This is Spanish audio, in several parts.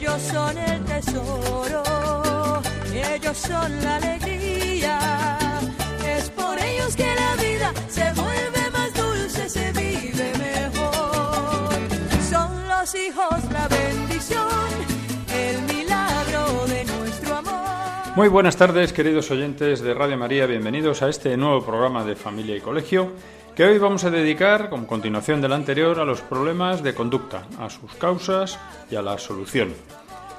Ellos son el tesoro, ellos son la alegría. Es por ellos que la vida se vuelve más dulce, se vive mejor. Son los hijos la bendición, el milagro de nuestro amor. Muy buenas tardes, queridos oyentes de Radio María. Bienvenidos a este nuevo programa de Familia y Colegio que hoy vamos a dedicar, como continuación del anterior, a los problemas de conducta, a sus causas y a la solución.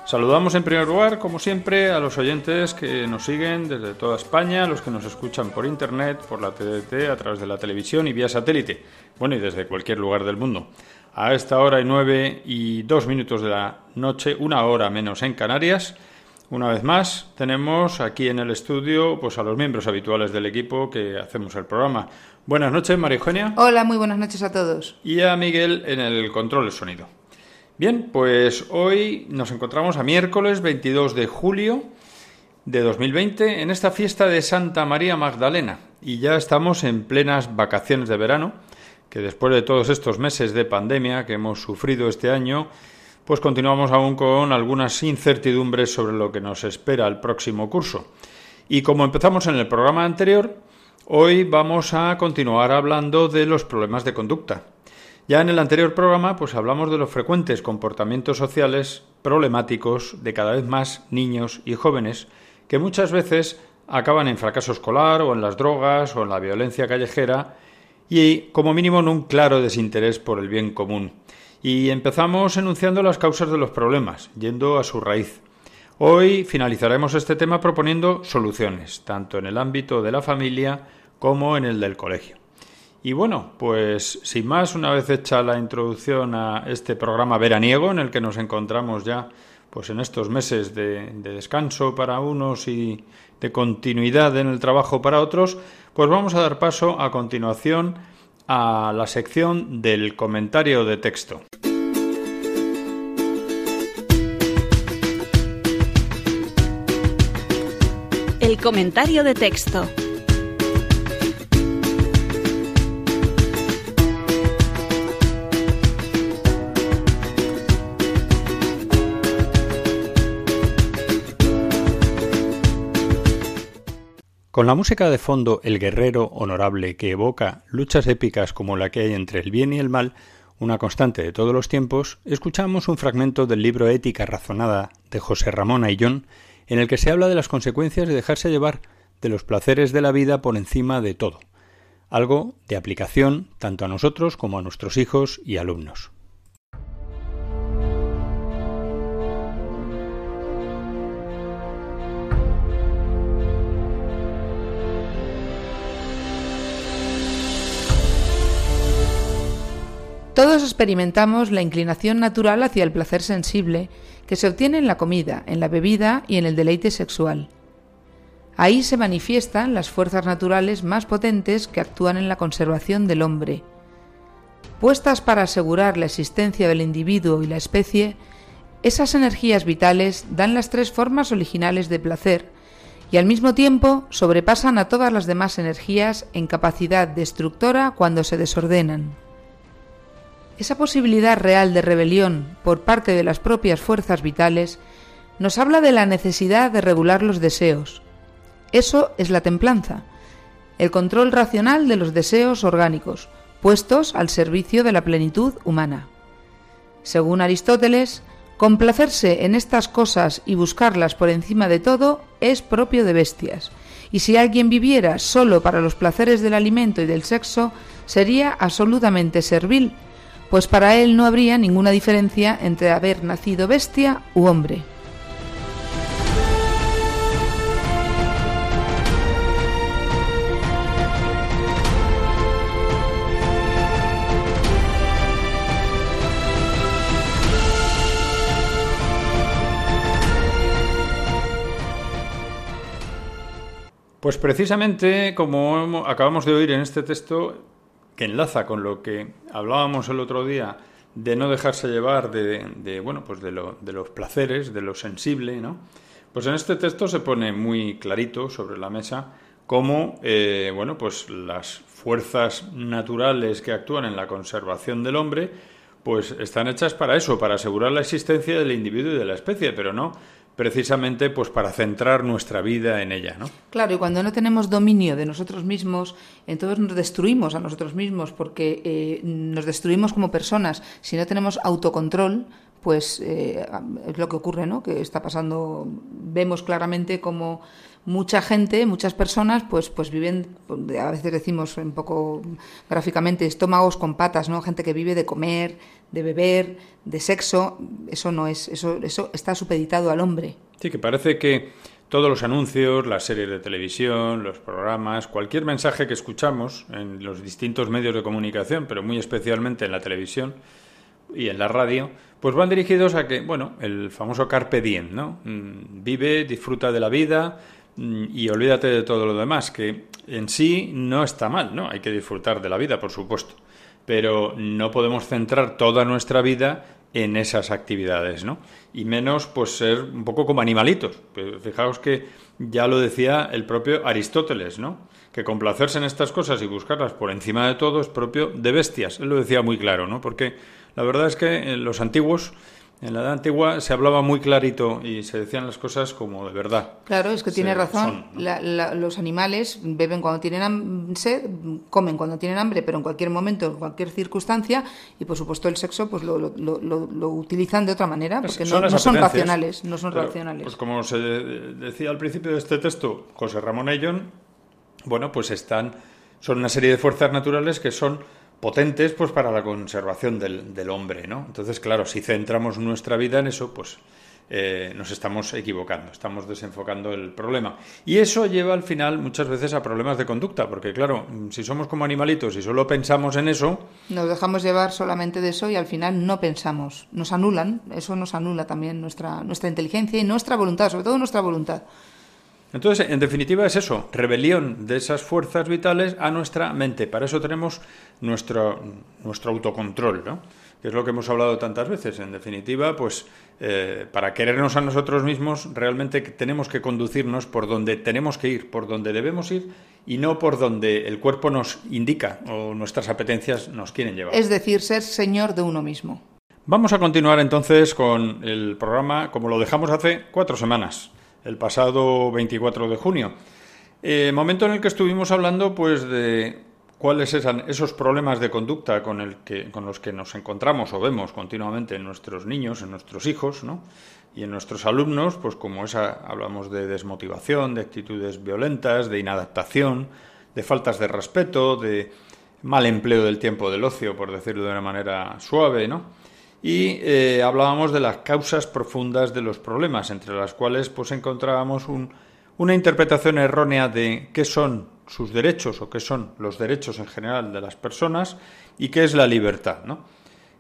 Saludamos en primer lugar, como siempre, a los oyentes que nos siguen desde toda España, los que nos escuchan por internet, por la TDT, a través de la televisión y vía satélite, bueno, y desde cualquier lugar del mundo. A esta hora y nueve y dos minutos de la noche, una hora menos en Canarias, una vez más, tenemos aquí en el estudio pues a los miembros habituales del equipo que hacemos el programa. Buenas noches, María Eugenia. Hola, muy buenas noches a todos. Y a Miguel en el control de sonido. Bien, pues hoy nos encontramos a miércoles 22 de julio de 2020 en esta fiesta de Santa María Magdalena y ya estamos en plenas vacaciones de verano, que después de todos estos meses de pandemia que hemos sufrido este año, pues continuamos aún con algunas incertidumbres sobre lo que nos espera el próximo curso. Y como empezamos en el programa anterior, hoy vamos a continuar hablando de los problemas de conducta. Ya en el anterior programa, pues hablamos de los frecuentes comportamientos sociales problemáticos de cada vez más niños y jóvenes que muchas veces acaban en fracaso escolar o en las drogas o en la violencia callejera y como mínimo en un claro desinterés por el bien común. Y empezamos enunciando las causas de los problemas, yendo a su raíz. Hoy finalizaremos este tema proponiendo soluciones, tanto en el ámbito de la familia como en el del colegio. Y bueno, pues sin más, una vez hecha la introducción a este programa veraniego en el que nos encontramos ya pues en estos meses de, de, descanso para unos y de continuidad en el trabajo para otros, pues vamos a dar paso a continuación a la sección del comentario de texto. El comentario de texto. Con la música de fondo El guerrero honorable que evoca luchas épicas como la que hay entre el bien y el mal, una constante de todos los tiempos, escuchamos un fragmento del libro Ética razonada de José Ramón Ayllón, en el que se habla de las consecuencias de dejarse llevar de los placeres de la vida por encima de todo, algo de aplicación tanto a nosotros como a nuestros hijos y alumnos. Todos experimentamos la inclinación natural hacia el placer sensible que se obtiene en la comida, en la bebida y en el deleite sexual. Ahí se manifiestan las fuerzas naturales más potentes que actúan en la conservación del hombre. Puestas para asegurar la existencia del individuo y la especie, esas energías vitales dan las tres formas originales de placer y al mismo tiempo sobrepasan a todas las demás energías en capacidad destructora cuando se desordenan. Esa posibilidad real de rebelión por parte de las propias fuerzas vitales nos habla de la necesidad de regular los deseos. Eso es la templanza, el control racional de los deseos orgánicos, puestos al servicio de la plenitud humana. Según Aristóteles, complacerse en estas cosas y buscarlas por encima de todo es propio de bestias, y si alguien viviera solo para los placeres del alimento y del sexo, sería absolutamente servil, pues para él no habría ninguna diferencia entre haber nacido bestia u hombre. Pues precisamente, como acabamos de oír en este texto, que enlaza con lo que hablábamos el otro día de no dejarse llevar de, bueno, pues de, de, los placeres, de lo sensible, ¿no? Pues en este texto se pone muy clarito sobre la mesa cómo, eh, bueno, pues las fuerzas naturales que actúan en la conservación del hombre, pues están hechas para eso, para asegurar la existencia del individuo y de la especie, pero no precisamente pues para centrar nuestra vida en ella, ¿no? Claro, y cuando no tenemos dominio de nosotros mismos, entonces nos destruimos a nosotros mismos porque eh, nos destruimos como personas. Si no tenemos autocontrol, pues eh, es lo que ocurre, ¿no? Que está pasando, vemos claramente como mucha gente, muchas personas, pues, pues viven, a veces decimos un poco gráficamente, estómagos con patas, ¿no? Gente que vive de comer, de beber, de sexo, eso no es, eso, eso está supeditado al hombre. Sí, que parece que todos los anuncios, las series de televisión, los programas, cualquier mensaje que escuchamos en los distintos medios de comunicación, pero muy especialmente en la televisión y en la radio, pues van dirigidos a que, bueno, el famoso carpe diem, ¿no? Mm, vive, disfruta de la vida, y olvídate de todo lo demás, que en sí no está mal, ¿no? Hay que disfrutar de la vida, por supuesto, pero no podemos centrar toda nuestra vida en esas actividades, ¿no? Y menos, pues, ser un poco como animalitos. Fijaos que ya lo decía el propio Aristóteles, ¿no? Que complacerse en estas cosas y buscarlas por encima de todo es propio de bestias. Él lo decía muy claro, ¿no? Porque la verdad es que los antiguos en la edad antigua se hablaba muy clarito y se decían las cosas como de verdad. Claro, es que tiene razón. los animales beben cuando tienen sed, comen cuando tienen hambre, pero en cualquier momento, en cualquier circunstancia, y por supuesto el sexo pues lo, lo, utilizan de otra manera, porque no, son racionales. No son racionales. Pues como se decía al principio de este texto, José Ramón Ellón, bueno, pues están, son una serie de fuerzas naturales que son potentes pues para la conservación del, del, hombre, ¿no? Entonces, claro, si centramos nuestra vida en eso, pues eh, nos estamos equivocando, estamos desenfocando el problema. Y eso lleva al final muchas veces a problemas de conducta, porque claro, si somos como animalitos y solo pensamos en eso... Nos dejamos llevar solamente de eso y al final no pensamos, nos anulan, eso nos anula también nuestra, nuestra inteligencia y nuestra voluntad, sobre todo nuestra voluntad. Entonces, en definitiva es eso, rebelión de esas fuerzas vitales a nuestra mente. Para eso tenemos nuestro, nuestro autocontrol, ¿no? que es lo que hemos hablado tantas veces. En definitiva, pues eh, para querernos a nosotros mismos, realmente tenemos que conducirnos por donde tenemos que ir, por donde debemos ir y no por donde el cuerpo nos indica o nuestras apetencias nos quieren llevar. Es decir, ser señor de uno mismo. Vamos a continuar entonces con el programa como lo dejamos hace cuatro semanas el pasado 24 de junio. Eh, momento en el que estuvimos hablando pues de cuáles eran esos problemas de conducta con, el que, con los que nos encontramos o vemos continuamente en nuestros niños, en nuestros hijos, ¿no? y en nuestros alumnos, pues como esa hablamos de desmotivación, de actitudes violentas, de inadaptación, de faltas de respeto, de mal empleo del tiempo del ocio, por decirlo de una manera suave, ¿no? Y eh, hablábamos de las causas profundas de los problemas, entre las cuales pues encontrábamos una interpretación errónea de qué son sus derechos o qué son los derechos en general de las personas y qué es la libertad, ¿no?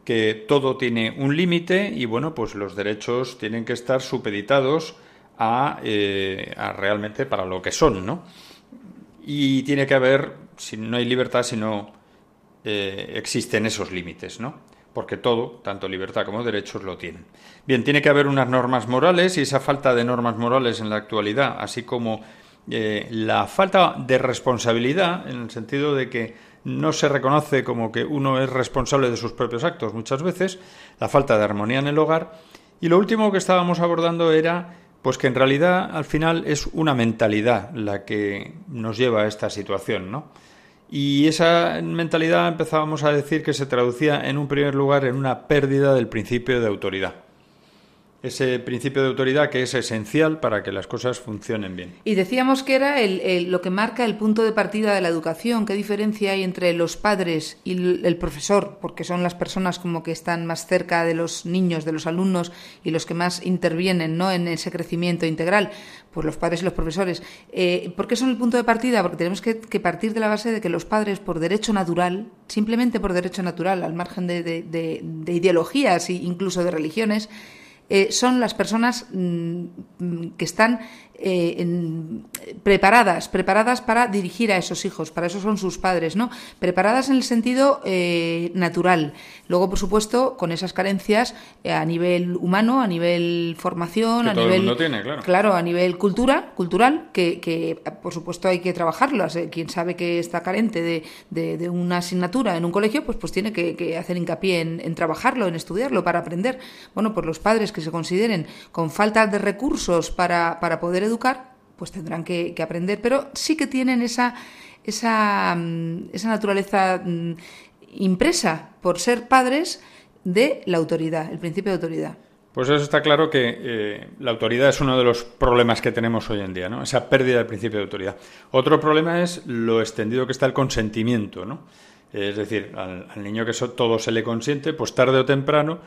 Que todo tiene un límite y bueno, pues los derechos tienen que estar supeditados a, eh, realmente para lo que son, ¿no? Y tiene que haber, si no hay libertad, si no eh, existen esos límites, ¿no? Porque todo, tanto libertad como derechos, lo tienen. Bien, tiene que haber unas normas morales y esa falta de normas morales en la actualidad, así como eh, la falta de responsabilidad, en el sentido de que no se reconoce como que uno es responsable de sus propios actos muchas veces, la falta de armonía en el hogar, y lo último que estábamos abordando era pues que en realidad al final es una mentalidad la que nos lleva a esta situación, ¿no? Y esa mentalidad empezábamos a decir que se traducía en un primer lugar en una pérdida del principio de autoridad ese principio de autoridad que es esencial para que las cosas funcionen bien. Y decíamos que era el, lo que marca el punto de partida de la educación. ¿Qué diferencia hay entre los padres y el, profesor? Porque son las personas como que están más cerca de los niños, de los alumnos y los que más intervienen ¿no? en ese crecimiento integral. Pues los padres y los profesores. Eh, ¿Por qué son el punto de partida? Porque tenemos que, partir de la base de que los padres, por derecho natural, simplemente por derecho natural, al margen de, de ideologías e incluso de religiones, eh, son las personas mm, que están eh, preparadas, preparadas para dirigir a esos hijos, para eso son sus padres, ¿no? Preparadas en el sentido eh, natural. Luego, por supuesto, con esas carencias eh, a nivel humano, a nivel formación, a nivel claro. a nivel cultura, cultural, que, por supuesto hay que trabajarlas. Quien sabe que está carente de, una asignatura en un colegio, pues, pues tiene que, hacer hincapié en, en, trabajarlo, en estudiarlo, para aprender. Bueno, pues los padres que se consideren con falta de recursos para, para poder educar, pues tendrán que, aprender, pero sí que tienen esa, esa, mm, esa naturaleza mm, impresa por ser padres de la autoridad, el principio de autoridad. Pues eso está claro que eh, la autoridad es uno de los problemas que tenemos hoy en día, ¿no? Esa pérdida del principio de autoridad. Otro problema es lo extendido que está el consentimiento, ¿no? Es decir, al, al niño que todo se le consiente, pues tarde o temprano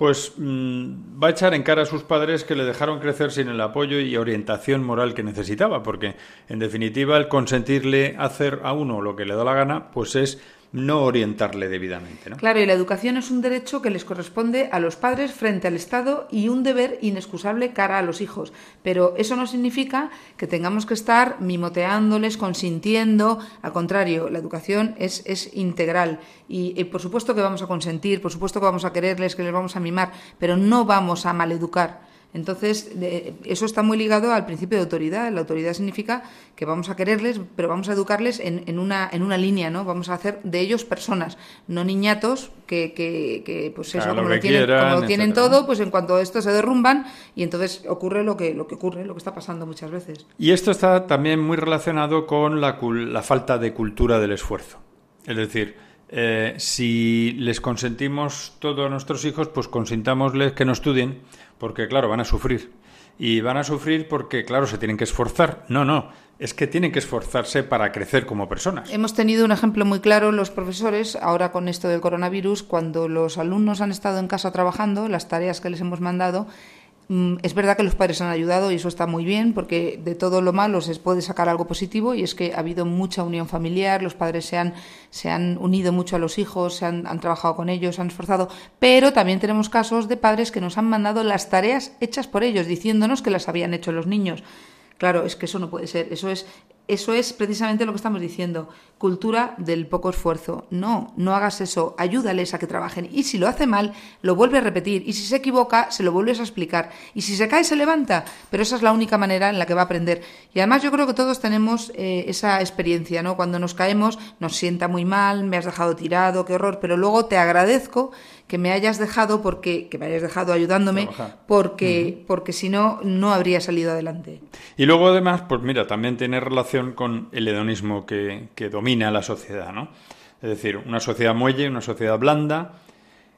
pues mm, va a echar en cara a sus padres que le dejaron crecer sin el apoyo y orientación moral que necesitaba, porque en definitiva el consentirle hacer a uno lo que le da la gana, pues es no orientarle debidamente. ¿no? Claro, y la educación es un derecho que les corresponde a los padres frente al Estado y un deber inexcusable cara a los hijos. Pero eso no significa que tengamos que estar mimoteándoles, consintiendo. Al contrario, la educación es, es integral. Y, por supuesto que vamos a consentir, por supuesto que vamos a quererles, que les vamos a mimar, pero no vamos a maleducar. Entonces, eso está muy ligado al principio de autoridad. La autoridad significa que vamos a quererles, pero vamos a educarles en, una, en una línea, ¿no? Vamos a hacer de ellos personas, no niñatos que, que, pues eso, como, lo tienen, todo, pues en cuanto a esto se derrumban y entonces ocurre lo que, lo que ocurre, lo que está pasando muchas veces. Y esto está también muy relacionado con la, la falta de cultura del esfuerzo. Es decir, eh, si les consentimos todo a nuestros hijos, pues consintámosles que no estudien, porque claro, van a sufrir. Y van a sufrir porque, claro, se tienen que esforzar. No, no, es que tienen que esforzarse para crecer como personas. Hemos tenido un ejemplo muy claro los profesores, ahora con esto del coronavirus, cuando los alumnos han estado en casa trabajando, las tareas que les hemos mandado, es verdad que los padres han ayudado y eso está muy bien porque de todo lo malo se puede sacar algo positivo y es que ha habido mucha unión familiar, los padres se han, se han unido mucho a los hijos, se han, han trabajado con ellos, se han esforzado, pero también tenemos casos de padres que nos han mandado las tareas hechas por ellos, diciéndonos que las habían hecho los niños. Claro, es que eso no puede ser. Eso es eso es precisamente lo que estamos diciendo, cultura del poco esfuerzo. No, no hagas eso, ayúdales a que trabajen. Y si lo hace mal, lo vuelve a repetir. Y si se equivoca, se lo vuelves a explicar. Y si se cae, se levanta. Pero esa es la única manera en la que va a aprender. Y además yo creo que todos tenemos eh, esa experiencia, ¿no? Cuando nos caemos, nos sienta muy mal, me has dejado tirado, qué horror, pero luego te agradezco que me hayas dejado porque que me hayas dejado ayudándome porque porque si no no habría salido adelante. Y luego además, pues mira, también tiene relación con el hedonismo que, que domina la sociedad, ¿no? Es decir, una sociedad muelle, una sociedad blanda,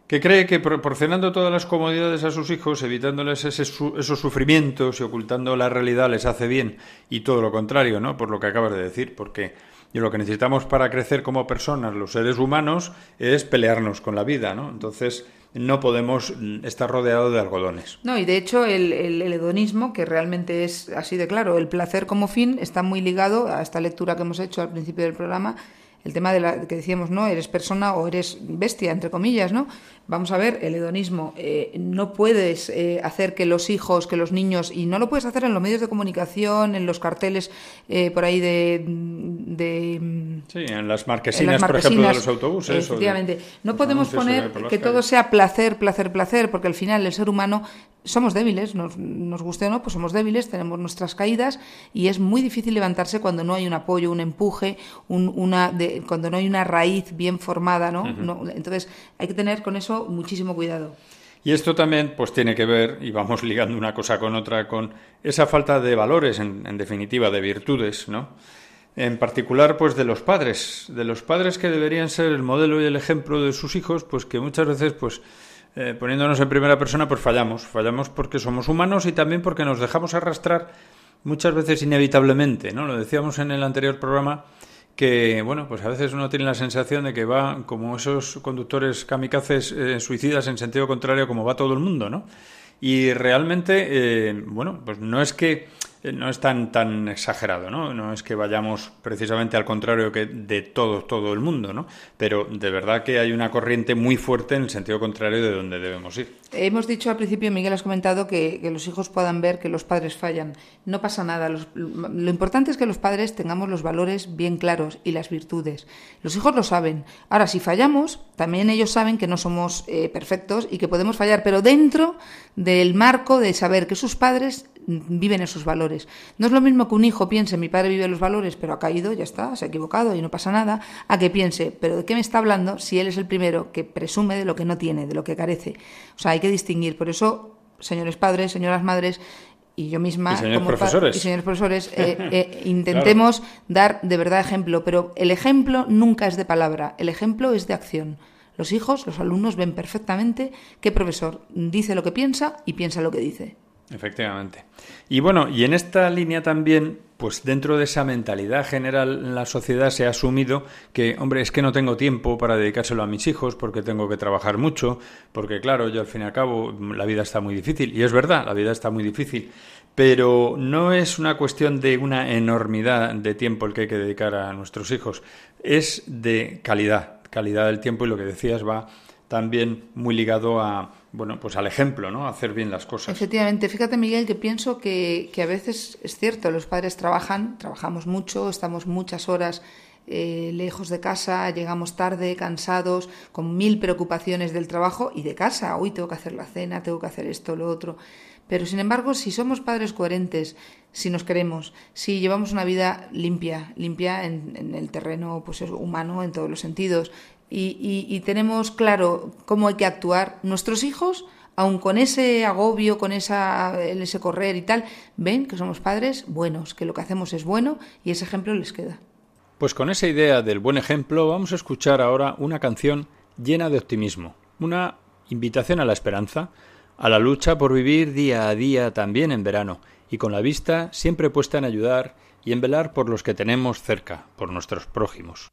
que cree que proporcionando todas las comodidades a sus hijos, evitándoles esos sufrimientos y ocultando la realidad les hace bien, y todo lo contrario, ¿no? Por lo que acabas de decir, porque lo que necesitamos para crecer como personas, los seres humanos, es pelearnos con la vida, ¿no? Entonces, no podemos estar rodeados de algodones. No, y de hecho el, el, hedonismo, que realmente es así de claro, el placer como fin, está muy ligado a esta lectura que hemos hecho al principio del programa, el tema de la que decíamos, ¿no? Eres persona o eres bestia, entre comillas, ¿no? Vamos a ver, el hedonismo. Eh, no puedes eh, hacer que los hijos, que los niños, y no lo puedes hacer en los medios de comunicación, en los carteles eh, por ahí de, Sí, en las marquesinas, por ejemplo, de los autobuses. Efectivamente. no podemos poner que todo sea placer, placer, placer, porque al final el ser humano somos débiles, nos, nos guste o no, pues somos débiles, tenemos nuestras caídas y es muy difícil levantarse cuando no hay un apoyo, un empuje, una de, cuando no hay una raíz bien formada, ¿no? Entonces hay que tener con eso muchísimo cuidado. Y esto también pues tiene que ver, y vamos ligando una cosa con otra, con esa falta de valores, en, en definitiva, de virtudes, ¿no? En particular, pues de los padres, de los padres que deberían ser el modelo y el ejemplo de sus hijos, pues que muchas veces, pues eh, poniéndonos en primera persona, pues fallamos. Fallamos porque somos humanos y también porque nos dejamos arrastrar muchas veces inevitablemente, ¿no? Lo decíamos en el anterior programa que, bueno, pues a veces uno tiene la sensación de que va como esos conductores kamikazes eh, suicidas en sentido contrario como va todo el mundo, ¿no? Y realmente, eh, bueno, pues no es que no es tan, tan exagerado, ¿no? No es que vayamos precisamente al contrario que de todo, todo el mundo, ¿no? Pero de verdad que hay una corriente muy fuerte en el sentido contrario de donde debemos ir. Hemos dicho al principio, Miguel, has comentado que, los hijos puedan ver que los padres fallan. No pasa nada. lo importante es que los padres tengamos los valores bien claros y las virtudes. Los hijos lo saben. Ahora, si fallamos, también ellos saben que no somos eh, perfectos y que podemos fallar, pero dentro del marco de saber que sus padres viven esos valores. No es lo mismo que un hijo piense, mi padre vive los valores, pero ha caído, ya está, se ha equivocado y no pasa nada, a que piense, pero ¿de qué me está hablando si él es el primero que presume de lo que no tiene, de lo que carece? O sea, hay que distinguir. Por eso, señores padres, señoras madres, y yo misma, y señores profesores, y señores profesores eh, eh, intentemos dar de verdad ejemplo, pero el ejemplo nunca es de palabra, el ejemplo es de acción. Los hijos, los alumnos ven perfectamente qué profesor dice lo que piensa y piensa lo que dice. Efectivamente. Y bueno, y en esta línea también, pues dentro de esa mentalidad general en la sociedad se ha asumido que, hombre, es que no tengo tiempo para dedicárselo a mis hijos porque tengo que trabajar mucho, porque claro, yo al fin y al cabo la vida está muy difícil, y es verdad, la vida está muy difícil, pero no es una cuestión de una enormidad de tiempo el que hay que dedicar a nuestros hijos, es de calidad, calidad del tiempo y lo que decías va también muy ligado a bueno, pues al ejemplo, ¿no? Hacer bien las cosas. Efectivamente. Fíjate, Miguel, que pienso que, que a veces es cierto, los padres trabajan, trabajamos mucho, estamos muchas horas eh, lejos de casa, llegamos tarde, cansados, con mil preocupaciones del trabajo y de casa. Hoy tengo que hacer la cena, tengo que hacer esto, lo otro. Pero sin embargo, si somos padres coherentes, si nos queremos, si llevamos una vida limpia, limpia en, en el terreno pues, humano en todos los sentidos, y, tenemos claro cómo hay que actuar, nuestros hijos, aun con ese agobio, con esa, ese correr y tal, ven que somos padres buenos, que lo que hacemos es bueno y ese ejemplo les queda. Pues con esa idea del buen ejemplo vamos a escuchar ahora una canción llena de optimismo, una invitación a la esperanza, a la lucha por vivir día a día también en verano y con la vista siempre puesta en ayudar y en velar por los que tenemos cerca, por nuestros prójimos.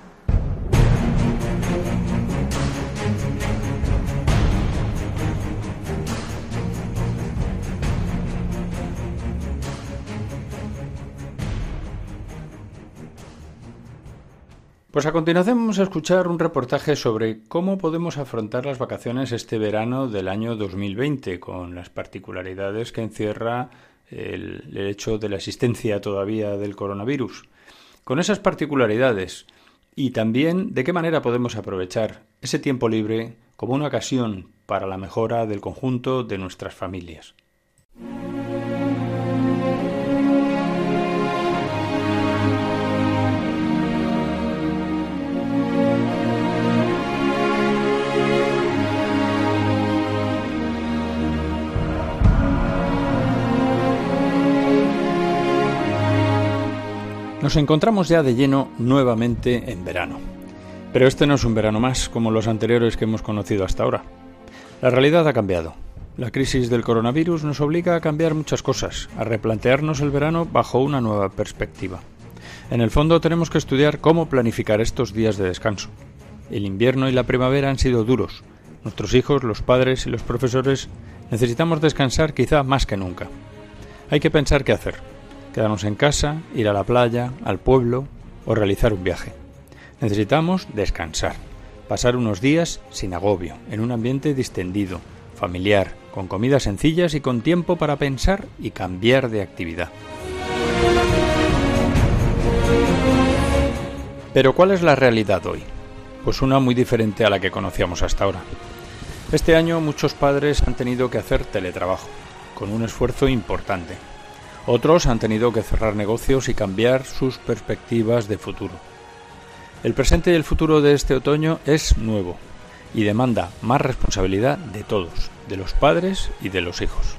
Pues a continuación vamos a escuchar un reportaje sobre cómo podemos afrontar las vacaciones este verano del año 2020, con las particularidades que encierra el, el hecho de la existencia todavía del coronavirus. Con esas particularidades y también de qué manera podemos aprovechar ese tiempo libre como una ocasión para la mejora del conjunto de nuestras familias. Nos encontramos ya de lleno nuevamente en verano. Pero este no es un verano más como los anteriores que hemos conocido hasta ahora. La realidad ha cambiado. La crisis del coronavirus nos obliga a cambiar muchas cosas, a replantearnos el verano bajo una nueva perspectiva. En el fondo tenemos que estudiar cómo planificar estos días de descanso. El invierno y la primavera han sido duros. Nuestros hijos, los padres y los profesores necesitamos descansar quizá más que nunca. Hay que pensar qué hacer quedarnos en casa, ir a la playa, al pueblo o realizar un viaje. Necesitamos descansar, pasar unos días sin agobio, en un ambiente distendido, familiar, con comidas sencillas y con tiempo para pensar y cambiar de actividad. Pero ¿cuál es la realidad hoy? Pues una muy diferente a la que conocíamos hasta ahora. Este año muchos padres han tenido que hacer teletrabajo, con un esfuerzo importante, otros han tenido que cerrar negocios y cambiar sus perspectivas de futuro. El presente y el futuro de este otoño es nuevo y demanda más responsabilidad de todos, de los padres y de los hijos.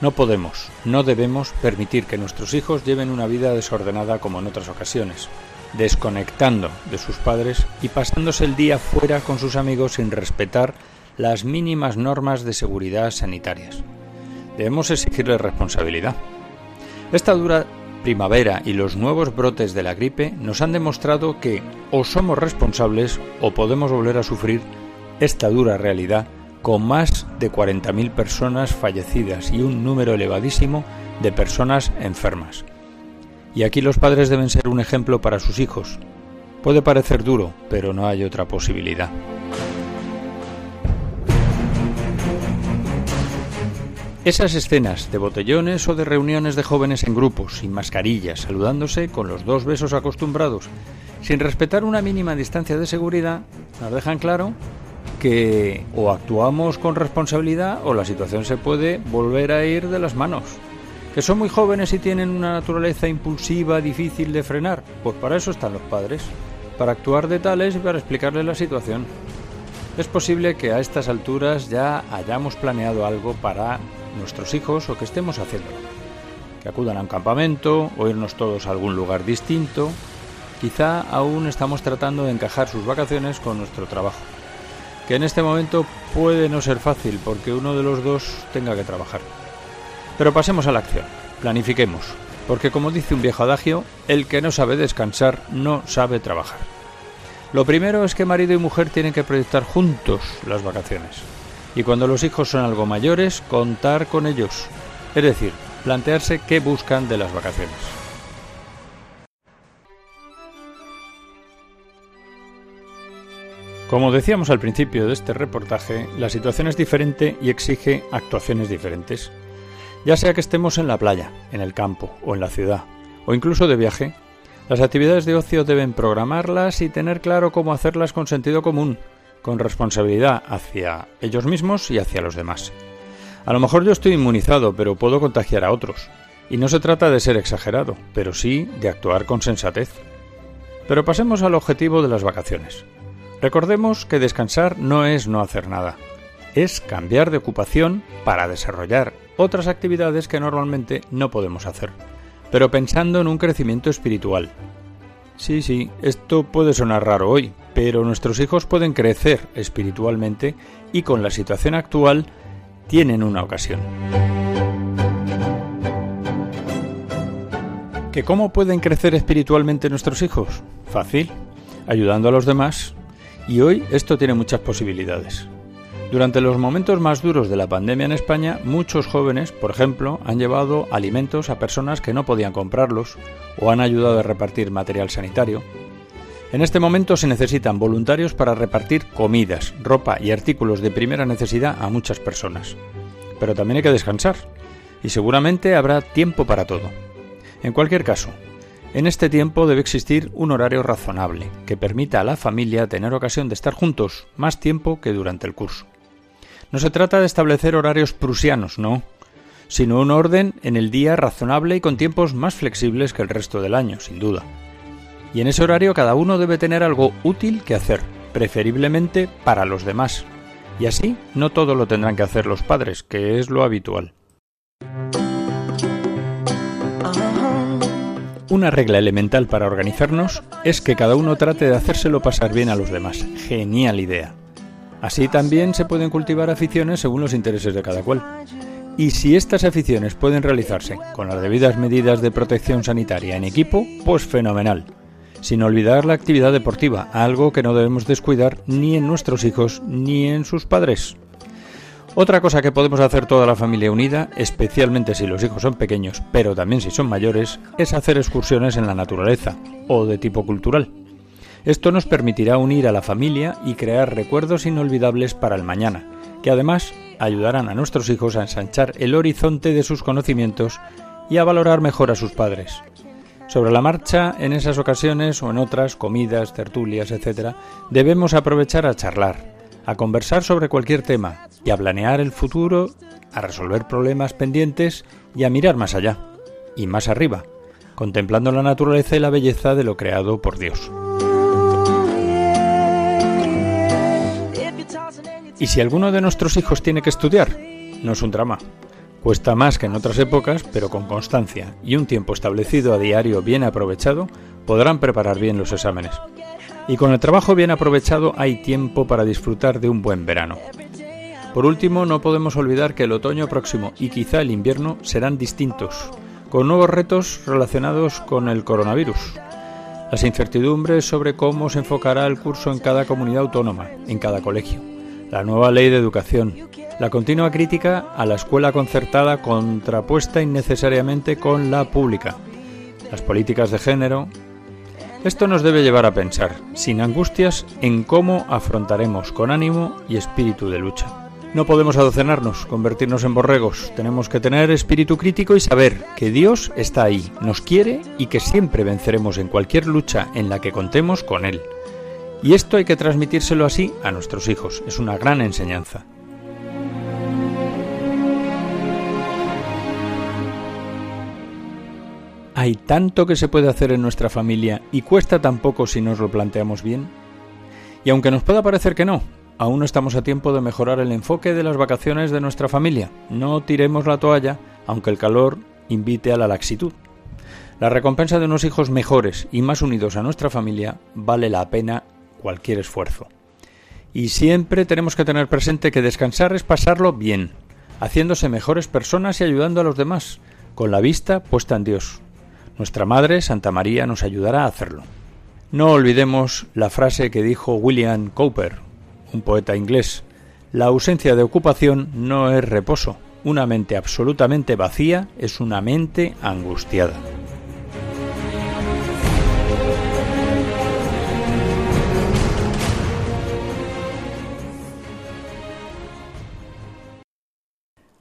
No podemos, no debemos permitir que nuestros hijos lleven una vida desordenada como en otras ocasiones, desconectando de sus padres y pasándose el día fuera con sus amigos sin respetar las mínimas normas de seguridad sanitarias. Debemos exigirles responsabilidad. Esta dura primavera y los nuevos brotes de la gripe nos han demostrado que o somos responsables o podemos volver a sufrir esta dura realidad con más de 40.000 personas fallecidas y un número elevadísimo de personas enfermas. Y aquí los padres deben ser un ejemplo para sus hijos. Puede parecer duro, pero no hay otra posibilidad. Esas escenas de botellones o de reuniones de jóvenes en grupos, sin mascarillas, saludándose con los dos besos acostumbrados, sin respetar una mínima distancia de seguridad, nos dejan claro que o actuamos con responsabilidad o la situación se puede volver a ir de las manos. Que son muy jóvenes y tienen una naturaleza impulsiva, difícil de frenar, pues para eso están los padres, para actuar de tales y para explicarles la situación. Es posible que a estas alturas ya hayamos planeado algo para nuestros hijos o que estemos haciéndolo. Que acudan a un campamento o irnos todos a algún lugar distinto. Quizá aún estamos tratando de encajar sus vacaciones con nuestro trabajo. Que en este momento puede no ser fácil porque uno de los dos tenga que trabajar. Pero pasemos a la acción. Planifiquemos. Porque como dice un viejo adagio, el que no sabe descansar no sabe trabajar. Lo primero es que marido y mujer tienen que proyectar juntos las vacaciones y cuando los hijos son algo mayores, contar con ellos. Es decir, plantearse qué buscan de las vacaciones. Como decíamos al principio de este reportaje, la situación es diferente y exige actuaciones diferentes. Ya sea que estemos en la playa, en el campo o en la ciudad, o incluso de viaje, las actividades de ocio deben programarlas y tener claro cómo hacerlas con sentido común, con responsabilidad hacia ellos mismos y hacia los demás. A lo mejor yo estoy inmunizado, pero puedo contagiar a otros. Y no se trata de ser exagerado, pero sí de actuar con sensatez. Pero pasemos al objetivo de las vacaciones. Recordemos que descansar no es no hacer nada, es cambiar de ocupación para desarrollar otras actividades que normalmente no podemos hacer, pero pensando en un crecimiento espiritual. Sí, sí, esto puede sonar raro hoy, pero nuestros hijos pueden crecer espiritualmente y con la situación actual tienen una ocasión. ¿Que cómo pueden crecer espiritualmente nuestros hijos? Fácil, ayudando a los demás. Y hoy esto tiene muchas posibilidades. Durante los momentos más duros de la pandemia en España, muchos jóvenes, por ejemplo, han llevado alimentos a personas que no podían comprarlos o han ayudado a repartir material sanitario. En este momento se necesitan voluntarios para repartir comidas, ropa y artículos de primera necesidad a muchas personas. Pero también hay que descansar y seguramente habrá tiempo para todo. En cualquier caso, en este tiempo debe existir un horario razonable que permita a la familia tener ocasión de estar juntos más tiempo que durante el curso. No se trata de establecer horarios prusianos, no, sino un orden en el día razonable y con tiempos más flexibles que el resto del año, sin duda. Y en ese horario cada uno debe tener algo útil que hacer, preferiblemente para los demás. Y así no todo lo tendrán que hacer los padres, que es lo habitual. Una regla elemental para organizarnos es que cada uno trate de hacérselo pasar bien a los demás. Genial idea. Así también se pueden cultivar aficiones según los intereses de cada cual. Y si estas aficiones pueden realizarse con las debidas medidas de protección sanitaria en equipo, pues fenomenal. Sin olvidar la actividad deportiva, algo que no debemos descuidar ni en nuestros hijos ni en sus padres. Otra cosa que podemos hacer toda la familia unida, especialmente si los hijos son pequeños, pero también si son mayores, es hacer excursiones en la naturaleza, o de tipo cultural. Esto nos permitirá unir a la familia y crear recuerdos inolvidables para el mañana, que además ayudarán a nuestros hijos a ensanchar el horizonte de sus conocimientos y a valorar mejor a sus padres. Sobre la marcha, en esas ocasiones o en otras, comidas, tertulias, etc., debemos aprovechar a charlar, a conversar sobre cualquier tema y a planear el futuro, a resolver problemas pendientes y a mirar más allá y más arriba, contemplando la naturaleza y la belleza de lo creado por Dios. ¿Y si alguno de nuestros hijos tiene que estudiar? No es un drama. Cuesta más que en otras épocas, pero con constancia y un tiempo establecido a diario bien aprovechado, podrán preparar bien los exámenes. Y con el trabajo bien aprovechado hay tiempo para disfrutar de un buen verano. Por último, no podemos olvidar que el otoño próximo y quizá el invierno serán distintos, con nuevos retos relacionados con el coronavirus. Las incertidumbres sobre cómo se enfocará el curso en cada comunidad autónoma, en cada colegio, la nueva ley de educación, la continua crítica a la escuela concertada contrapuesta innecesariamente con la pública, las políticas de género, esto nos debe llevar a pensar, sin angustias, en cómo afrontaremos con ánimo y espíritu de lucha. No podemos adocenarnos, convertirnos en borregos. Tenemos que tener espíritu crítico y saber que Dios está ahí, nos quiere y que siempre venceremos en cualquier lucha en la que contemos con Él. Y esto hay que transmitírselo así a nuestros hijos. Es una gran enseñanza. Hay tanto que se puede hacer en nuestra familia y cuesta tan poco si nos lo planteamos bien. Y aunque nos pueda parecer que no, aún no estamos a tiempo de mejorar el enfoque de las vacaciones de nuestra familia. No tiremos la toalla, aunque el calor invite a la laxitud. La recompensa de unos hijos mejores y más unidos a nuestra familia vale la pena cualquier esfuerzo. Y siempre tenemos que tener presente que descansar es pasarlo bien, haciéndose mejores personas y ayudando a los demás, con la vista puesta en Dios, nuestra Madre, Santa María, nos ayudará a hacerlo. No olvidemos la frase que dijo William Cowper, un poeta inglés. La ausencia de ocupación no es reposo. Una mente absolutamente vacía es una mente angustiada.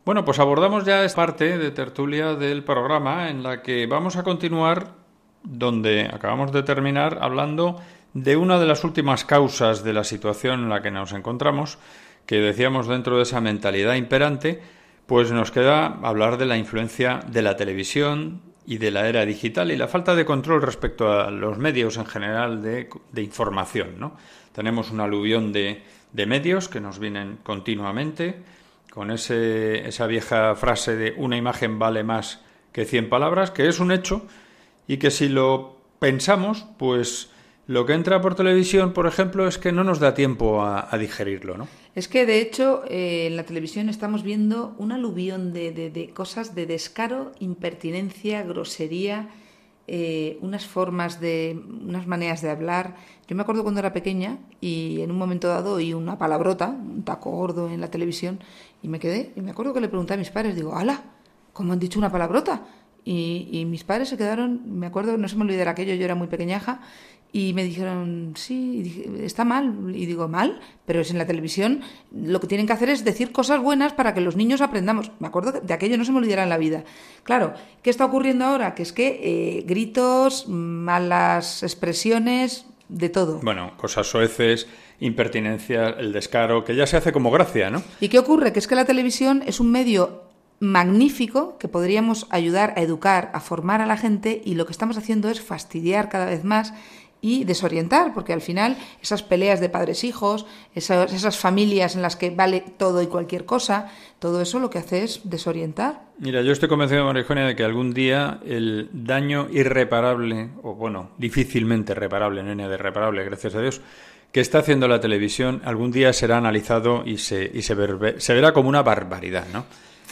Bueno, pues abordamos ya esta parte de tertulia del programa en la que vamos a continuar donde acabamos de terminar hablando de una de las últimas causas de la situación en la que nos encontramos, que decíamos dentro de esa mentalidad imperante, pues nos queda hablar de la influencia de la televisión, y de la era digital y la falta de control respecto a los medios en general de, información. ¿no? Tenemos un aluvión de, medios que nos vienen continuamente con ese, esa vieja frase de una imagen vale más que cien palabras, que es un hecho y que si lo pensamos, pues lo que entra por televisión, por ejemplo, es que no nos da tiempo a, digerirlo, ¿no? Es que, de hecho, eh, en la televisión estamos viendo un aluvión de, de, cosas de descaro, impertinencia, grosería, eh, unas formas de, unas maneras de hablar. Yo me acuerdo cuando era pequeña y en un momento dado oí una palabrota, un taco gordo en la televisión y me quedé y me acuerdo que le pregunté a mis padres, digo, ¡hala! ¿Cómo han dicho una palabrota? Y, y, mis padres se quedaron, me acuerdo, no se me olvidará aquello, yo era muy pequeñaja, y me dijeron, sí, está mal. Y digo, mal, pero es en la televisión. Lo que tienen que hacer es decir cosas buenas para que los niños aprendamos. Me acuerdo de aquello, no se me olvidará en la vida. Claro, ¿qué está ocurriendo ahora? Que es que eh, gritos, malas expresiones, de todo. Bueno, cosas soeces, impertinencia, el descaro, que ya se hace como gracia, ¿no? ¿Y qué ocurre? Que es que la televisión es un medio magnífico que podríamos ayudar a educar, a formar a la gente y lo que estamos haciendo es fastidiar cada vez más y desorientar, porque al final esas peleas de padres-hijos, esas, esas, familias en las que vale todo y cualquier cosa, todo eso lo que hace es desorientar. Mira, yo estoy convencido, Marijonia, de que algún día el daño irreparable, o bueno, difícilmente reparable, no de reparable, gracias a Dios, que está haciendo la televisión, algún día será analizado y se, y se, se verá como una barbaridad, ¿no?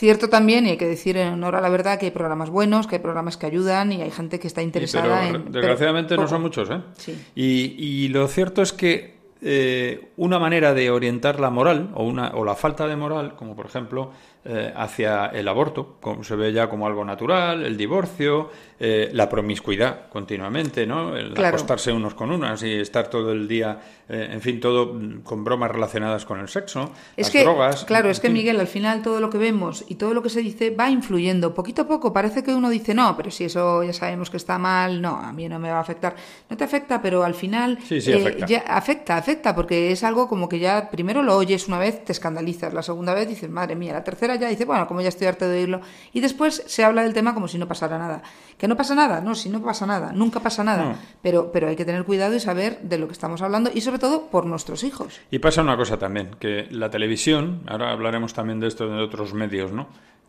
Cierto también, y hay que decir en honor a la verdad, que hay programas buenos, que hay programas que ayudan y hay gente que está interesada en... Desgraciadamente no son muchos, ¿eh? Sí. Y, y lo cierto es que eh, una manera de orientar la moral o, una, o la falta de moral, como por ejemplo eh, hacia el aborto, como se ve ya como algo natural, el divorcio, eh, la promiscuidad continuamente, ¿no? El acostarse unos con unas y estar todo el día, eh, en fin, todo con bromas relacionadas con el sexo, es las que, drogas. Claro, es que Miguel, al final todo lo que vemos y todo lo que se dice va influyendo. Poquito a poco parece que uno dice, no, pero si eso ya sabemos que está mal, no, a mí no me va a afectar. No te afecta, pero al final sí, sí, afecta. Ya afecta, afecta, porque es algo como que ya primero lo oyes una vez, te escandalizas, la segunda vez dices, madre mía, la tercera ya dice, bueno, como ya estoy harto de oírlo. Y después se habla del tema como si no pasara nada. ¿Que no pasa nada? No, si no pasa nada, nunca pasa nada. Pero, pero hay que tener cuidado y saber de lo que estamos hablando y sobre todo por nuestros hijos. Y pasa una cosa también, que la televisión, ahora hablaremos también de esto de otros medios, ¿no?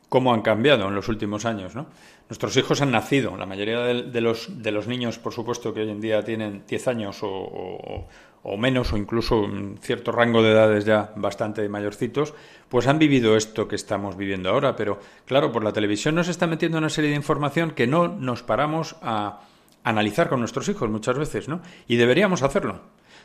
Cómo han cambiado en los últimos años, ¿no? Nuestros hijos han nacido, la mayoría de, los, de los niños, por supuesto, que hoy en día tienen 10 años o, o menos, o incluso un cierto rango de edades ya bastante mayorcitos, pues han vivido esto que estamos viviendo ahora. Pero claro, por la televisión nos está metiendo una serie de información que no nos paramos a analizar con nuestros hijos muchas veces, ¿no? Y deberíamos hacerlo.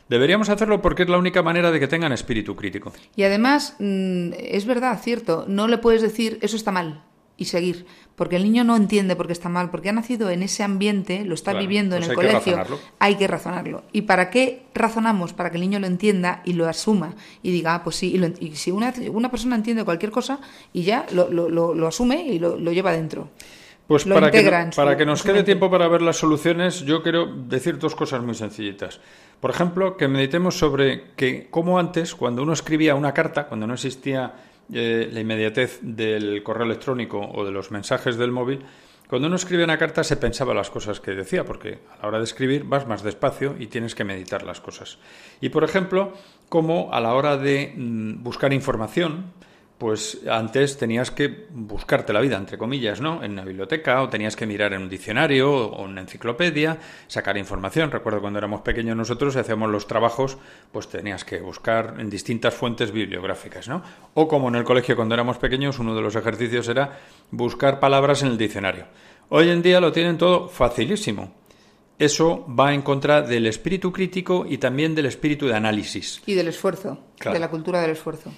Deberíamos hacerlo porque es la única manera de que tengan espíritu crítico. Y además, mm, es verdad, cierto, no le puedes decir eso está mal y seguir, porque el niño no entiende por qué está mal, porque ha nacido en ese ambiente, lo está viviendo en el hay colegio, hay que razonarlo. ¿Y para qué razonamos? Para que el niño lo entienda y lo asuma y diga, ah, pues sí, y, lo- y si una, una persona entiende cualquier cosa y ya lo, lo- lo- asume y lo, lo lleva dentro. Pues para, que, su- para que nos quede mente. tiempo para ver las soluciones, yo quiero decir dos cosas muy sencillitas. Por ejemplo, que meditemos sobre que cómo antes, cuando uno escribía una carta, cuando no existía eh, la inmediatez del correo electrónico o de los mensajes del móvil, cuando uno escribía una carta se pensaba las cosas que decía, porque a la hora de escribir vas más despacio y tienes que meditar las cosas. Y por ejemplo, como a la hora de mm, buscar información, pues antes tenías que buscarte la vida, entre comillas, ¿no? En una biblioteca o tenías que mirar en un diccionario o en una enciclopedia, sacar información. Recuerdo cuando éramos pequeños nosotros y hacíamos los trabajos, pues tenías que buscar en distintas fuentes bibliográficas, ¿no? O como en el colegio cuando éramos pequeños, uno de los ejercicios era buscar palabras en el diccionario. Hoy en día lo tienen todo facilísimo. Eso va en contra del espíritu crítico y también del espíritu de análisis. Y del esfuerzo, Claro. de la cultura del esfuerzo.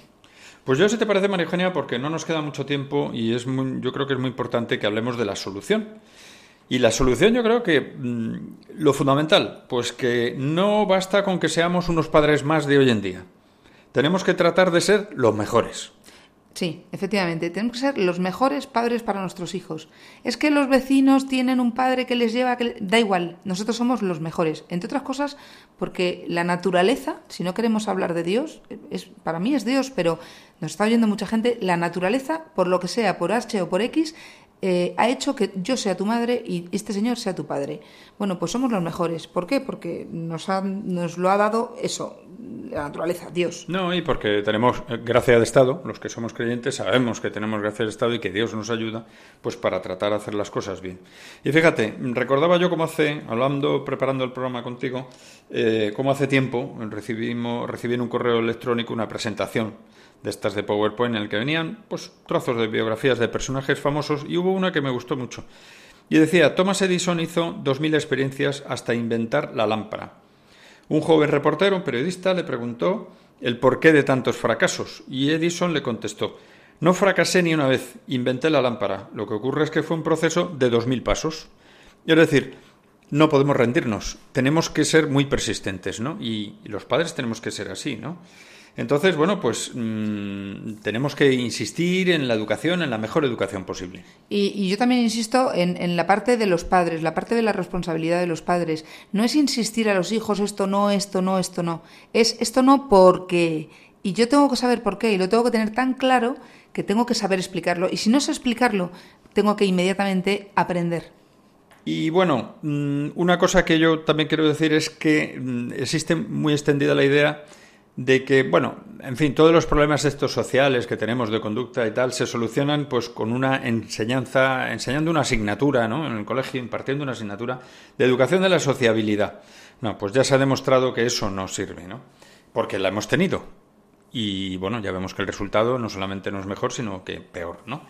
Pues yo, si te parece, María Eugenia, porque no nos queda mucho tiempo y es muy- yo creo que es muy importante que hablemos de la solución. Y la solución yo creo que mm, lo fundamental, pues que no basta con que seamos unos padres más de hoy en día. Tenemos que tratar de ser los mejores. Sí, efectivamente, tenemos que ser los mejores padres para nuestros hijos. Es que los vecinos tienen un padre que les lleva, que da igual, nosotros somos los mejores. Entre otras cosas, porque la naturaleza, si no queremos hablar de Dios, es para mí es Dios, pero nos está oyendo mucha gente, la naturaleza, por lo que sea, por H o por X, eh, ha hecho que yo sea tu madre y este señor sea tu padre. Bueno, pues somos los mejores. ¿Por qué? Porque nos, nos lo ha dado eso, la naturaleza, Dios. No, y porque tenemos eh, gracia de Estado, los que somos creyentes sabemos que tenemos gracia de Estado y que Dios nos ayuda pues para tratar de hacer las cosas bien. Y fíjate, recordaba yo como hace, hablando, preparando el programa contigo, eh, como hace tiempo recibimos, recibí en un correo electrónico una presentación de estas de PowerPoint en el que venían pues trozos de biografías de personajes famosos y hubo una que me gustó mucho. Y decía, Thomas Edison hizo dos mil experiencias hasta inventar la lámpara. Un joven reportero, un periodista, le preguntó el porqué de tantos fracasos y Edison le contestó No fracasé ni una vez, inventé la lámpara. Lo que ocurre es que fue un proceso de dos mil pasos. Es decir, no podemos rendirnos, tenemos que ser muy persistentes, ¿no? Y los padres tenemos que ser así, ¿no? Entonces, bueno, pues mm, tenemos que insistir en la educación, en la mejor educación posible. Y, yo también insisto en, la parte de los padres, la parte de la responsabilidad de los padres. No es insistir a los hijos esto no, esto no, esto no. Es esto no porque... Y yo tengo que saber por qué y lo tengo que tener tan claro que tengo que saber explicarlo. Y si no sé explicarlo, tengo que inmediatamente aprender. Y bueno, mm, una cosa que yo también quiero decir es que mm, existe muy extendida la idea de que, bueno, en fin, todos los problemas estos sociales que tenemos de conducta y tal se solucionan pues con una enseñanza, enseñando una asignatura, ¿no? En el colegio, impartiendo una asignatura de educación de la sociabilidad. No, pues ya se ha demostrado que eso no sirve, ¿no? Porque la hemos tenido. Y bueno, ya vemos que el resultado no solamente no es mejor, sino que peor, ¿no?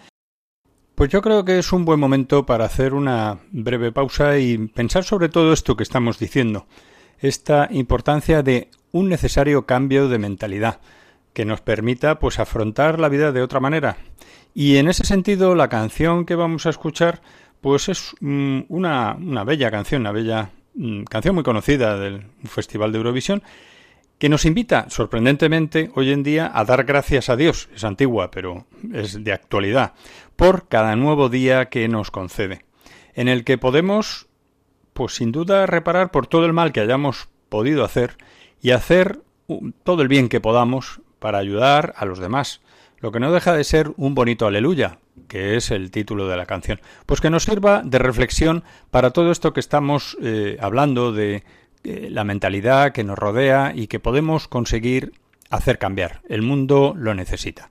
Pues yo creo que es un buen momento para hacer una breve pausa y pensar sobre todo esto que estamos diciendo, esta importancia de un necesario cambio de mentalidad que nos permita pues afrontar la vida de otra manera. Y en ese sentido la canción que vamos a escuchar pues es mm, una, una, bella canción, una bella mm, canción muy conocida del Festival de Eurovisión que nos invita, sorprendentemente, hoy en día a dar gracias a Dios, es antigua, pero es de actualidad, por cada nuevo día que nos concede, en el que podemos, pues sin duda, reparar por todo el mal que hayamos podido hacer y hacer todo el bien que podamos para ayudar a los demás, lo que no deja de ser un bonito aleluya, que es el título de la canción, pues que nos sirva de reflexión para todo esto que estamos eh, hablando de eh, la mentalidad que nos rodea y que podemos conseguir hacer cambiar. El mundo lo necesita.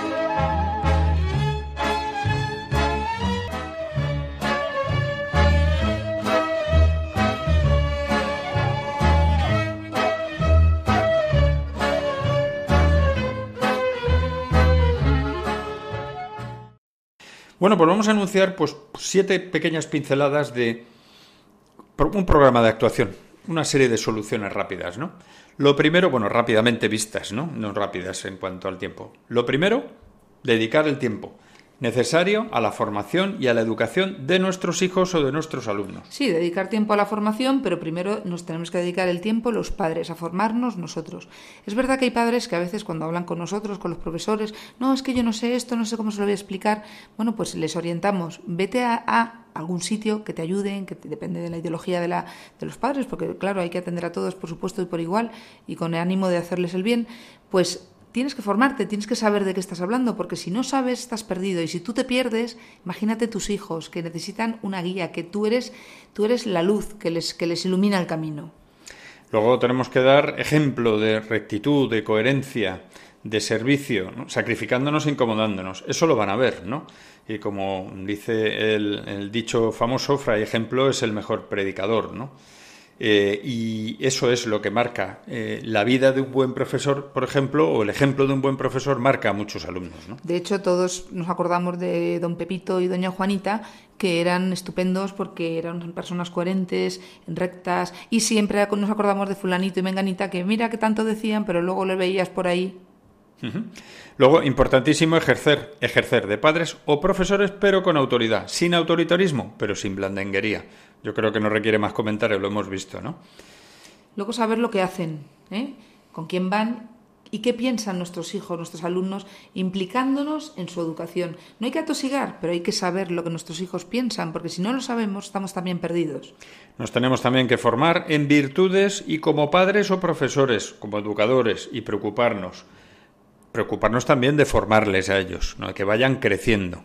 Bueno, pues vamos a anunciar pues siete pequeñas pinceladas de un programa de actuación, una serie de soluciones rápidas, ¿no? Lo primero, bueno, rápidamente vistas, ¿no? No rápidas en cuanto al tiempo. Lo primero, dedicar el tiempo necesario a la formación y a la educación de nuestros hijos o de nuestros alumnos. Sí, dedicar tiempo a la formación, pero primero nos tenemos que dedicar el tiempo los padres, a formarnos nosotros. Es verdad que hay padres que a veces cuando hablan con nosotros, con los profesores, no, es que yo no sé esto, no sé cómo se lo voy a explicar, bueno, pues les orientamos, vete a, algún sitio que te ayuden, que depende de la ideología de, la, de los padres, porque claro, hay que atender a todos, por supuesto, y por igual, y con el ánimo de hacerles el bien, pues tienes que formarte, tienes que saber de qué estás hablando, porque si no sabes, estás perdido. Y si tú te pierdes, imagínate tus hijos que necesitan una guía, que tú eres, tú eres la luz que les, que les ilumina el camino. Luego tenemos que dar ejemplo de rectitud, de coherencia, de servicio, sacrificándonos e incomodándonos. Eso lo van a ver, ¿no? Y como dice el, el dicho famoso, Fray Ejemplo es el mejor predicador, ¿no? Eh, y eso es lo que marca eh, la vida de un buen profesor, por ejemplo, o el ejemplo de un buen profesor marca a muchos alumnos. ¿no? De hecho, todos nos acordamos de don Pepito y doña Juanita, que eran estupendos porque eran personas coherentes, rectas, y siempre nos acordamos de fulanito y menganita, que mira que tanto decían, pero luego le veías por ahí Luego, importantísimo ejercer, ejercer de padres o profesores, pero con autoridad, sin autoritarismo, pero sin blandenguería. Yo creo que no requiere más comentarios, lo hemos visto, ¿no? Luego saber lo que hacen, ¿eh? con quién van y qué piensan nuestros hijos, nuestros alumnos, implicándonos en su educación. No hay que atosigar, pero hay que saber lo que nuestros hijos piensan, porque si no lo sabemos, estamos también perdidos. Nos tenemos también que formar en virtudes y como padres o profesores, como educadores, y preocuparnos. Preocuparnos también de formarles a ellos, ¿no? que vayan creciendo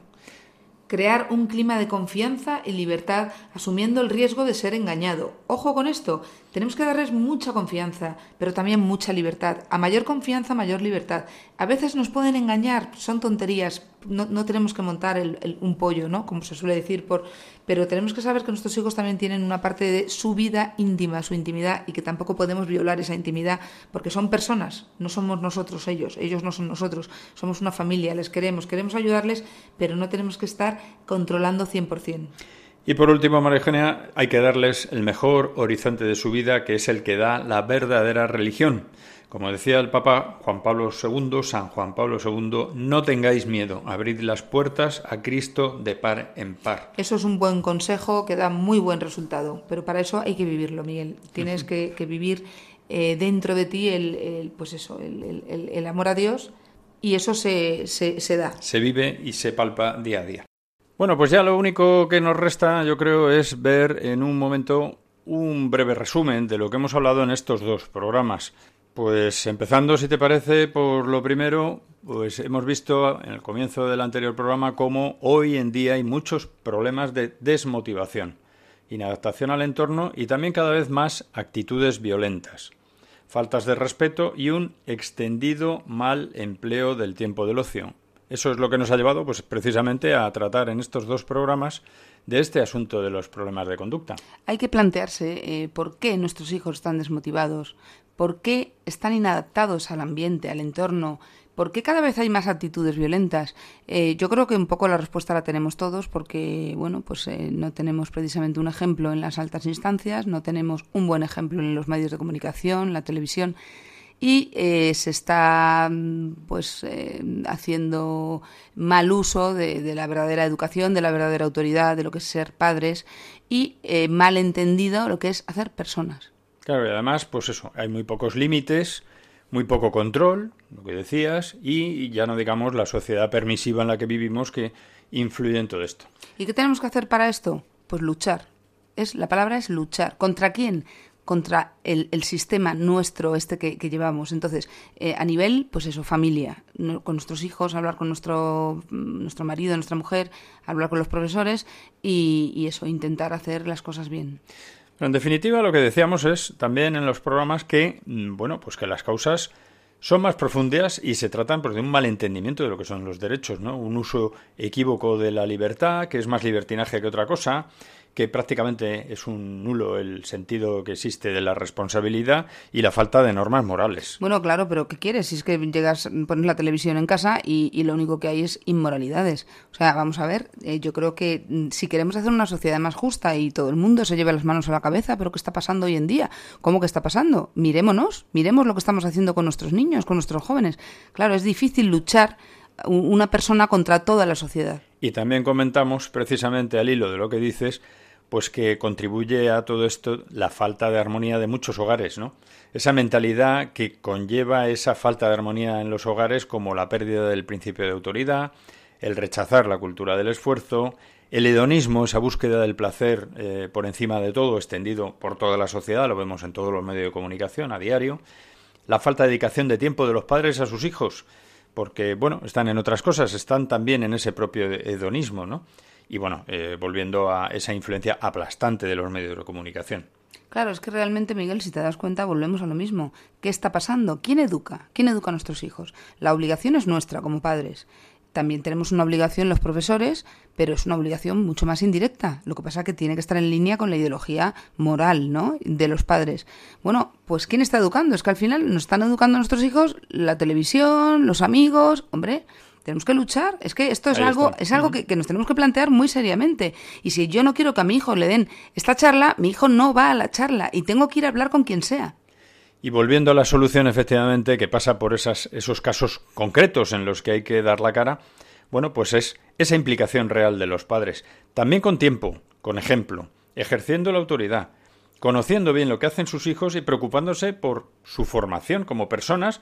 crear un clima de confianza y libertad asumiendo el riesgo de ser engañado. Ojo con esto, tenemos que darles mucha confianza, pero también mucha libertad. A mayor confianza, mayor libertad. A veces nos pueden engañar, son tonterías, no, tenemos que montar un pollo, ¿no? Como se suele decir, por, pero tenemos que saber que nuestros hijos también tienen una parte de su vida íntima, su intimidad, y que tampoco podemos violar esa intimidad, porque son personas, no somos nosotros ellos, ellos no son nosotros, somos una familia, les queremos, queremos ayudarles, pero no tenemos que estar controlando 100%. Y por último, María Eugenia, hay que darles el mejor horizonte de su vida, que es el que da la verdadera religión. Como decía el Papa Juan Pablo II, San Juan Pablo II, no tengáis miedo, abrid las puertas a Cristo de par en par. Eso es un buen consejo que da muy buen resultado, pero para eso hay que vivirlo, Miguel. Tienes que, vivir eh, dentro de ti el, pues eso, el, amor a Dios y eso se, se da. Se vive y se palpa día a día. Bueno, pues ya lo único que nos resta, yo creo, es ver en un momento un breve resumen de lo que hemos hablado en estos dos programas. Pues empezando, si te parece, por lo primero, pues hemos visto en el comienzo del anterior programa cómo hoy en día hay muchos problemas de desmotivación, inadaptación al entorno y también cada vez más actitudes violentas, faltas de respeto y un extendido mal empleo del tiempo del ocio. Eso es lo que nos ha llevado, pues precisamente a tratar en estos dos programas de este asunto de los problemas de conducta. Hay que plantearse eh, por qué nuestros hijos están desmotivados, por qué están inadaptados al ambiente, al entorno, por qué cada vez hay más actitudes violentas. Eh, yo creo que un poco la respuesta la tenemos todos porque, bueno, pues eh, no tenemos precisamente un ejemplo en las altas instancias, no tenemos un buen ejemplo en los medios de comunicación, la televisión y eh, se está pues haciendo mal uso de, la verdadera educación, de la verdadera autoridad, de lo que es ser padres y mal entendido lo que es hacer personas. Claro, y además, pues eso, hay muy pocos límites, muy poco control, lo que decías, y ya no digamos la sociedad permisiva en la que vivimos que influye en todo esto. ¿Y qué tenemos que hacer para esto? Pues luchar. Es, la palabra es luchar. ¿Contra quién? contra el, sistema nuestro, este que, llevamos. Entonces, eh, a nivel, pues eso, familia, con nuestros hijos, hablar con nuestro, nuestro marido, nuestra mujer, hablar con los profesores y eso, intentar hacer las cosas bien. En definitiva, lo que decíamos es también en los programas que, mm, bueno, pues que las causas son más profundas y se tratan pues, de un malentendimiento de lo que son los derechos, ¿no? Un uso equívoco de la libertad, que es más libertinaje que otra cosa, que prácticamente es un nulo el sentido que existe de la responsabilidad y la falta de normas morales. Bueno, claro, pero ¿qué quieres? Si es que llegas, pones la televisión en casa y, lo único que hay es inmoralidades. O sea, vamos a ver, eh, yo creo que mm, si queremos hacer una sociedad más justa y todo el mundo se lleve las manos a la cabeza, pero ¿qué está pasando hoy en día? ¿Cómo que está pasando? Mirémonos, miremos lo que estamos haciendo con nuestros niños, con nuestros jóvenes. Claro, es difícil luchar una persona contra toda la sociedad. Y también comentamos, precisamente al hilo de lo que dices, pues que contribuye a todo esto la falta de armonía de muchos hogares, ¿no? Esa mentalidad que conlleva esa falta de armonía en los hogares como la pérdida del principio de autoridad, el rechazar la cultura del esfuerzo, el hedonismo, esa búsqueda del placer eh, por encima de todo, extendido por toda la sociedad, lo vemos en todos los medios de comunicación a diario, la falta de dedicación de tiempo de los padres a sus hijos, porque, bueno, están en otras cosas, están también en ese propio hedonismo, ¿no? Y bueno, eh, volviendo a esa influencia aplastante de los medios de comunicación. Claro, es que realmente, Miguel, si te das cuenta, volvemos a lo mismo. ¿Qué está pasando? ¿Quién educa? ¿Quién educa a nuestros hijos? La obligación es nuestra como padres. También tenemos una obligación los profesores, pero es una obligación mucho más indirecta. Lo que pasa es que tiene que estar en línea con la ideología moral, ¿no? De los padres. Bueno, pues ¿quién está educando? Es que al final nos están educando nuestros hijos la televisión, los amigos, hombre, tenemos que luchar. Es que esto es algo, es algo que, nos tenemos que plantear muy seriamente. Y si yo no quiero que a mi hijo le den esta charla, mi hijo no va a la charla y tengo que ir a hablar con quien sea. Y volviendo a la solución, efectivamente, que pasa por esas, esos casos concretos en los que hay que dar la cara, bueno, pues es esa implicación real de los padres. También con tiempo, con ejemplo, ejerciendo la autoridad, conociendo bien lo que hacen sus hijos y preocupándose por su formación como personas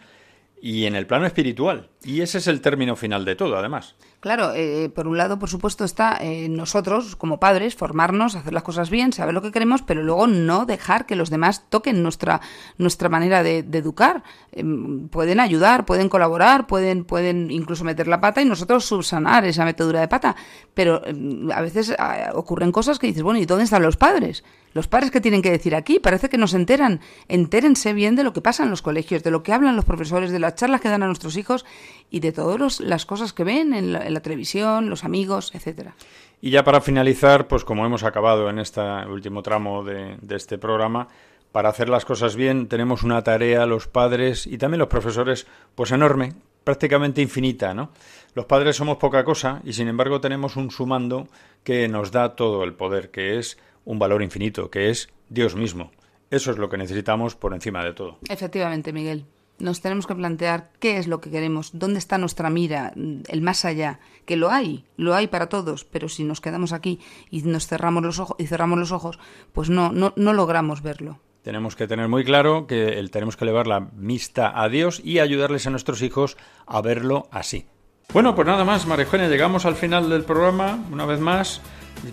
y en el plano espiritual. Y ese es el término final de todo, además. Claro, eh, por un lado, por supuesto, está eh, nosotros, como padres, formarnos, hacer las cosas bien, saber lo que queremos, pero luego no dejar que los demás toquen nuestra, nuestra manera de, educar. Em, pueden ayudar, pueden colaborar, pueden, pueden incluso meter la pata y nosotros subsanar esa metedura de pata. Pero em, a veces ah, ocurren cosas que dices, bueno, ¿y dónde están los padres? Los padres que tienen que decir aquí, parece que no se enteran. Entérense bien de lo que pasa en los colegios, de lo que hablan los profesores, de las charlas que dan a nuestros hijos y de todas las cosas que ven en la, televisión, los amigos, etcétera. Y ya para finalizar, pues como hemos acabado en este último tramo de, este programa, para hacer las cosas bien tenemos una tarea los padres y también los profesores pues enorme, prácticamente infinita, ¿no? Los padres somos poca cosa y sin embargo tenemos un sumando que nos da todo el poder, que es un valor infinito, que es Dios mismo. Eso es lo que necesitamos por encima de todo. Efectivamente, Miguel nos tenemos que plantear qué es lo que queremos, dónde está nuestra mira, el más allá, que lo hay, lo hay para todos, pero si nos quedamos aquí y nos cerramos los ojos y cerramos los ojos, pues no, no, no logramos verlo. Tenemos que tener muy claro que el, tenemos que elevar la vista a Dios y ayudarles a nuestros hijos a verlo así. Bueno, pues nada más, María llegamos al final del programa, una vez más.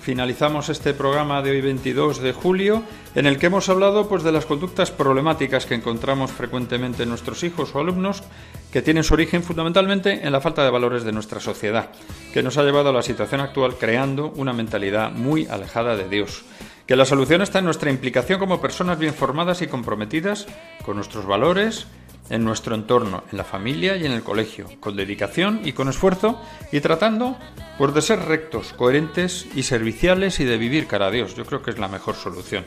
Finalizamos este programa de hoy 22 de julio en el que hemos hablado pues de las conductas problemáticas que encontramos frecuentemente en nuestros hijos o alumnos que tienen su origen fundamentalmente en la falta de valores de nuestra sociedad, que nos ha llevado a la situación actual creando una mentalidad muy alejada de Dios. Que la solución está en nuestra implicación como personas bien formadas y comprometidas con nuestros valores, en nuestro entorno, en la familia y en el colegio, con dedicación y con esfuerzo y tratando pues, de ser rectos, coherentes y serviciales y de vivir cara a Dios. Yo creo que es la mejor solución.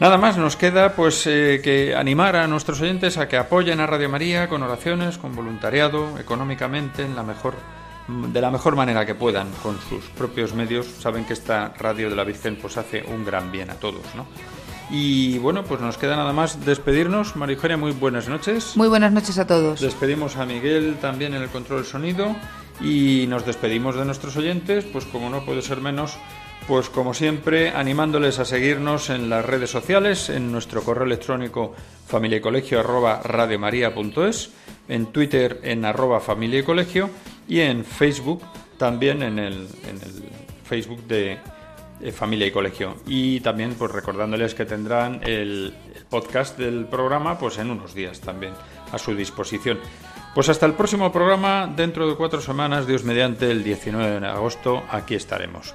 Nada más, nos queda pues eh, que animar a nuestros oyentes a que apoyen a Radio María con oraciones, con voluntariado, económicamente, en la mejor, de la mejor manera que puedan, con sus propios medios. Saben que esta radio de la Virgen pues hace un gran bien a todos, ¿no? Y bueno, pues nos queda nada más despedirnos. María Eugenia, muy buenas noches. Muy buenas noches a todos. Despedimos a Miguel también en el control del sonido y nos despedimos de nuestros oyentes, pues como no puede ser menos, pues como siempre animándoles a seguirnos en las redes sociales, en nuestro correo electrónico familiacolegio arroba en Twitter en arroba familia y colegio y en Facebook también en el, en el Facebook de eh, familia y colegio. Y también pues recordándoles que tendrán el, podcast del programa pues en unos días también a su disposición. Pues hasta el próximo programa, dentro de cuatro semanas, Dios mediante, el 19 de agosto, aquí estaremos.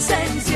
Sense.